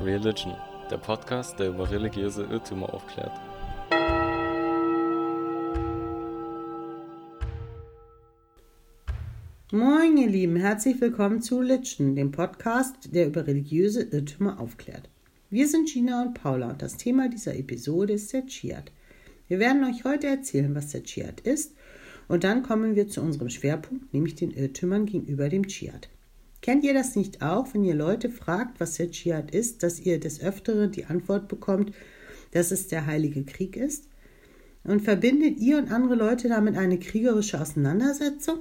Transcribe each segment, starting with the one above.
Religion, der Podcast, der über religiöse Irrtümer aufklärt. Moin, ihr Lieben, herzlich willkommen zu Religion, dem Podcast, der über religiöse Irrtümer aufklärt. Wir sind Gina und Paula und das Thema dieser Episode ist der Chiat. Wir werden euch heute erzählen, was der Chiat ist und dann kommen wir zu unserem Schwerpunkt, nämlich den Irrtümern gegenüber dem Chiat. Kennt ihr das nicht auch, wenn ihr Leute fragt, was der Dschihad ist, dass ihr des Öfteren die Antwort bekommt, dass es der Heilige Krieg ist? Und verbindet ihr und andere Leute damit eine kriegerische Auseinandersetzung?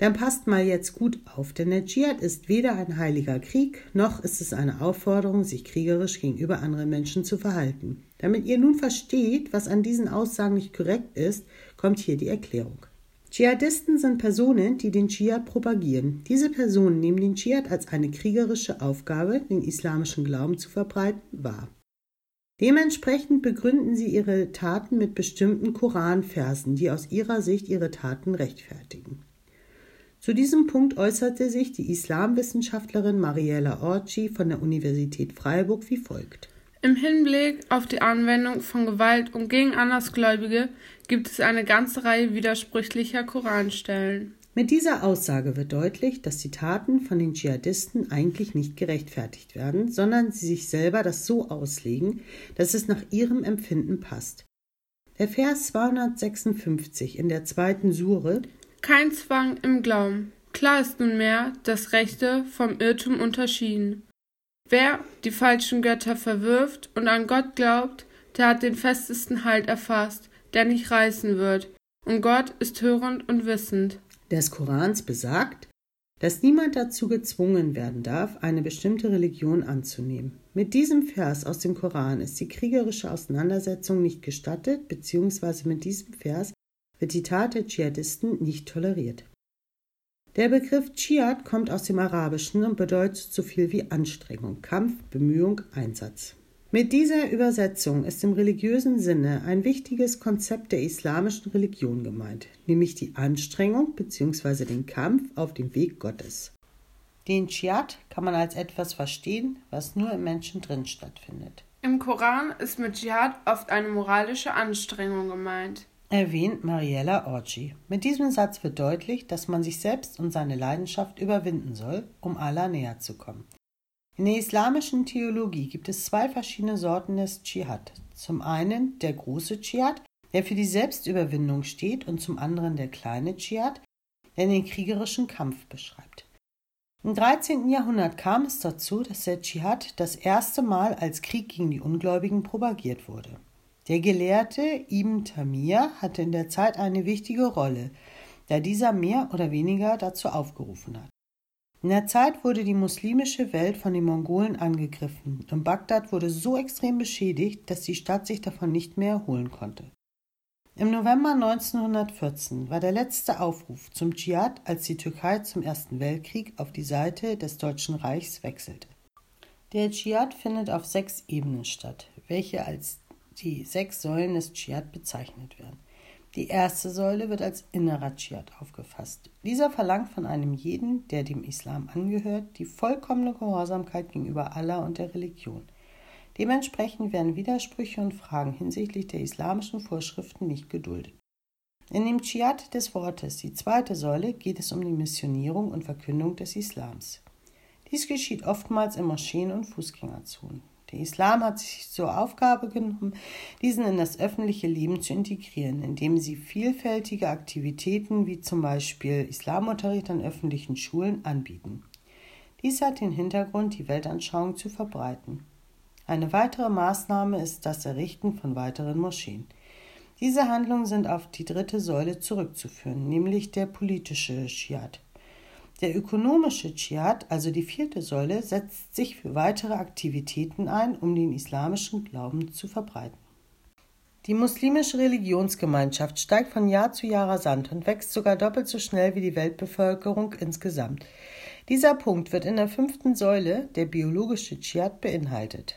Dann passt mal jetzt gut auf, denn der Dschihad ist weder ein heiliger Krieg, noch ist es eine Aufforderung, sich kriegerisch gegenüber anderen Menschen zu verhalten. Damit ihr nun versteht, was an diesen Aussagen nicht korrekt ist, kommt hier die Erklärung. Dschihadisten sind Personen, die den Dschihad propagieren. Diese Personen nehmen den Dschihad als eine kriegerische Aufgabe, den islamischen Glauben zu verbreiten, wahr. Dementsprechend begründen sie ihre Taten mit bestimmten Koranversen, die aus ihrer Sicht ihre Taten rechtfertigen. Zu diesem Punkt äußerte sich die Islamwissenschaftlerin Mariella Orci von der Universität Freiburg wie folgt. Im Hinblick auf die Anwendung von Gewalt und gegen Andersgläubige gibt es eine ganze Reihe widersprüchlicher Koranstellen. Mit dieser Aussage wird deutlich, dass die Taten von den Dschihadisten eigentlich nicht gerechtfertigt werden, sondern sie sich selber das so auslegen, dass es nach ihrem Empfinden passt. Der Vers 256 in der zweiten Sure Kein Zwang im Glauben. Klar ist nunmehr das Rechte vom Irrtum unterschieden. Wer die falschen Götter verwirft und an Gott glaubt, der hat den festesten Halt erfasst, der nicht reißen wird. Und Gott ist hörend und wissend. Des Korans besagt, dass niemand dazu gezwungen werden darf, eine bestimmte Religion anzunehmen. Mit diesem Vers aus dem Koran ist die kriegerische Auseinandersetzung nicht gestattet, beziehungsweise mit diesem Vers wird die Tat der Dschihadisten nicht toleriert. Der Begriff Dschihad kommt aus dem Arabischen und bedeutet so viel wie Anstrengung, Kampf, Bemühung, Einsatz. Mit dieser Übersetzung ist im religiösen Sinne ein wichtiges Konzept der islamischen Religion gemeint, nämlich die Anstrengung bzw. den Kampf auf dem Weg Gottes. Den Dschihad kann man als etwas verstehen, was nur im Menschen drin stattfindet. Im Koran ist mit Dschihad oft eine moralische Anstrengung gemeint erwähnt Mariella Orci. Mit diesem Satz wird deutlich, dass man sich selbst und seine Leidenschaft überwinden soll, um Allah näher zu kommen. In der islamischen Theologie gibt es zwei verschiedene Sorten des Dschihad. Zum einen der große Dschihad, der für die Selbstüberwindung steht, und zum anderen der kleine Dschihad, der den kriegerischen Kampf beschreibt. Im 13. Jahrhundert kam es dazu, dass der Dschihad das erste Mal als Krieg gegen die Ungläubigen propagiert wurde. Der Gelehrte Ibn Tamir hatte in der Zeit eine wichtige Rolle, da dieser mehr oder weniger dazu aufgerufen hat. In der Zeit wurde die muslimische Welt von den Mongolen angegriffen und Bagdad wurde so extrem beschädigt, dass die Stadt sich davon nicht mehr erholen konnte. Im November 1914 war der letzte Aufruf zum Dschihad, als die Türkei zum Ersten Weltkrieg auf die Seite des Deutschen Reichs wechselte. Der Dschihad findet auf sechs Ebenen statt, welche als die sechs Säulen des Dschihad bezeichnet werden. Die erste Säule wird als innerer Dschihad aufgefasst. Dieser verlangt von einem jeden, der dem Islam angehört, die vollkommene Gehorsamkeit gegenüber Allah und der Religion. Dementsprechend werden Widersprüche und Fragen hinsichtlich der islamischen Vorschriften nicht geduldet. In dem Dschihad des Wortes, die zweite Säule, geht es um die Missionierung und Verkündung des Islams. Dies geschieht oftmals in Moscheen und Fußgängerzonen. Der Islam hat sich zur Aufgabe genommen, diesen in das öffentliche Leben zu integrieren, indem sie vielfältige Aktivitäten wie zum Beispiel Islamunterricht an öffentlichen Schulen anbieten. Dies hat den Hintergrund, die Weltanschauung zu verbreiten. Eine weitere Maßnahme ist das Errichten von weiteren Moscheen. Diese Handlungen sind auf die dritte Säule zurückzuführen, nämlich der politische Dschihad. Der ökonomische Dschihad, also die vierte Säule, setzt sich für weitere Aktivitäten ein, um den islamischen Glauben zu verbreiten. Die muslimische Religionsgemeinschaft steigt von Jahr zu Jahr rasant und wächst sogar doppelt so schnell wie die Weltbevölkerung insgesamt. Dieser Punkt wird in der fünften Säule, der biologische Dschihad, beinhaltet.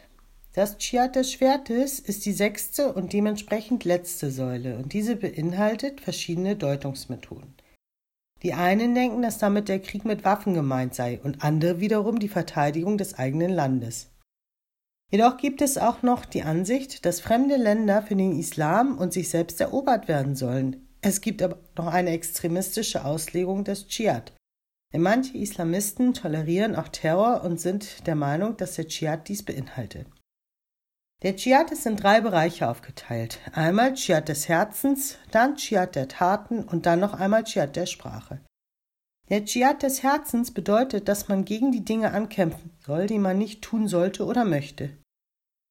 Das Dschihad des Schwertes ist die sechste und dementsprechend letzte Säule und diese beinhaltet verschiedene Deutungsmethoden. Die einen denken, dass damit der Krieg mit Waffen gemeint sei und andere wiederum die Verteidigung des eigenen Landes. Jedoch gibt es auch noch die Ansicht, dass fremde Länder für den Islam und sich selbst erobert werden sollen. Es gibt aber noch eine extremistische Auslegung des Dschihad. Denn manche Islamisten tolerieren auch Terror und sind der Meinung, dass der Dschihad dies beinhaltet. Der Dschihad ist in drei Bereiche aufgeteilt. Einmal Dschihad des Herzens, dann Dschihad der Taten und dann noch einmal Dschihad der Sprache. Der Dschihad des Herzens bedeutet, dass man gegen die Dinge ankämpfen soll, die man nicht tun sollte oder möchte.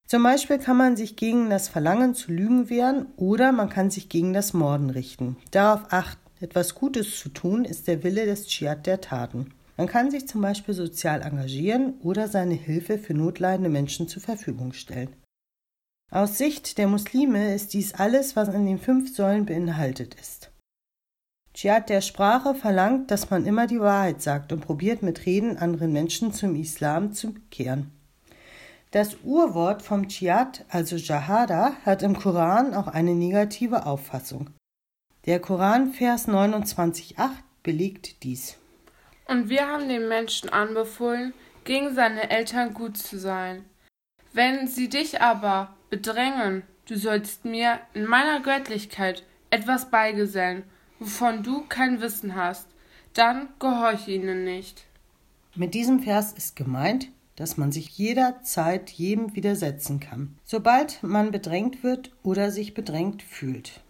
Zum Beispiel kann man sich gegen das Verlangen zu lügen wehren oder man kann sich gegen das Morden richten. Darauf achten, etwas Gutes zu tun, ist der Wille des Dschihad der Taten. Man kann sich zum Beispiel sozial engagieren oder seine Hilfe für notleidende Menschen zur Verfügung stellen. Aus Sicht der Muslime ist dies alles, was in den fünf Säulen beinhaltet ist. Dschihad der Sprache verlangt, dass man immer die Wahrheit sagt und probiert mit Reden anderen Menschen zum Islam zu kehren. Das Urwort vom Dschihad, also Jahada, hat im Koran auch eine negative Auffassung. Der Koran Vers 29.8 belegt dies. Und wir haben dem Menschen anbefohlen, gegen seine Eltern gut zu sein. Wenn sie dich aber bedrängen, du sollst mir in meiner Göttlichkeit etwas beigesellen, wovon du kein Wissen hast, dann gehorche ihnen nicht. Mit diesem Vers ist gemeint, dass man sich jederzeit jedem widersetzen kann, sobald man bedrängt wird oder sich bedrängt fühlt.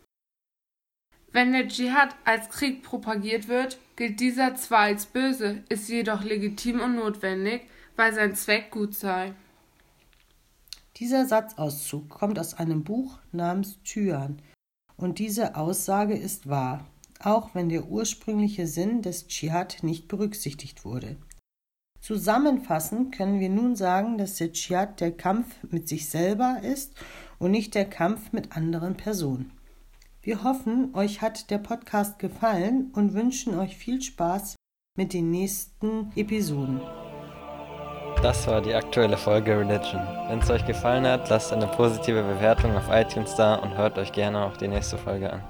Wenn der Dschihad als Krieg propagiert wird, gilt dieser zwar als böse, ist jedoch legitim und notwendig, weil sein Zweck gut sei. Dieser Satzauszug kommt aus einem Buch namens Tyan und diese Aussage ist wahr, auch wenn der ursprüngliche Sinn des Dschihad nicht berücksichtigt wurde. Zusammenfassend können wir nun sagen, dass der Dschihad der Kampf mit sich selber ist und nicht der Kampf mit anderen Personen. Wir hoffen, euch hat der Podcast gefallen und wünschen euch viel Spaß mit den nächsten Episoden. Das war die aktuelle Folge Religion. Wenn es euch gefallen hat, lasst eine positive Bewertung auf iTunes da und hört euch gerne auch die nächste Folge an.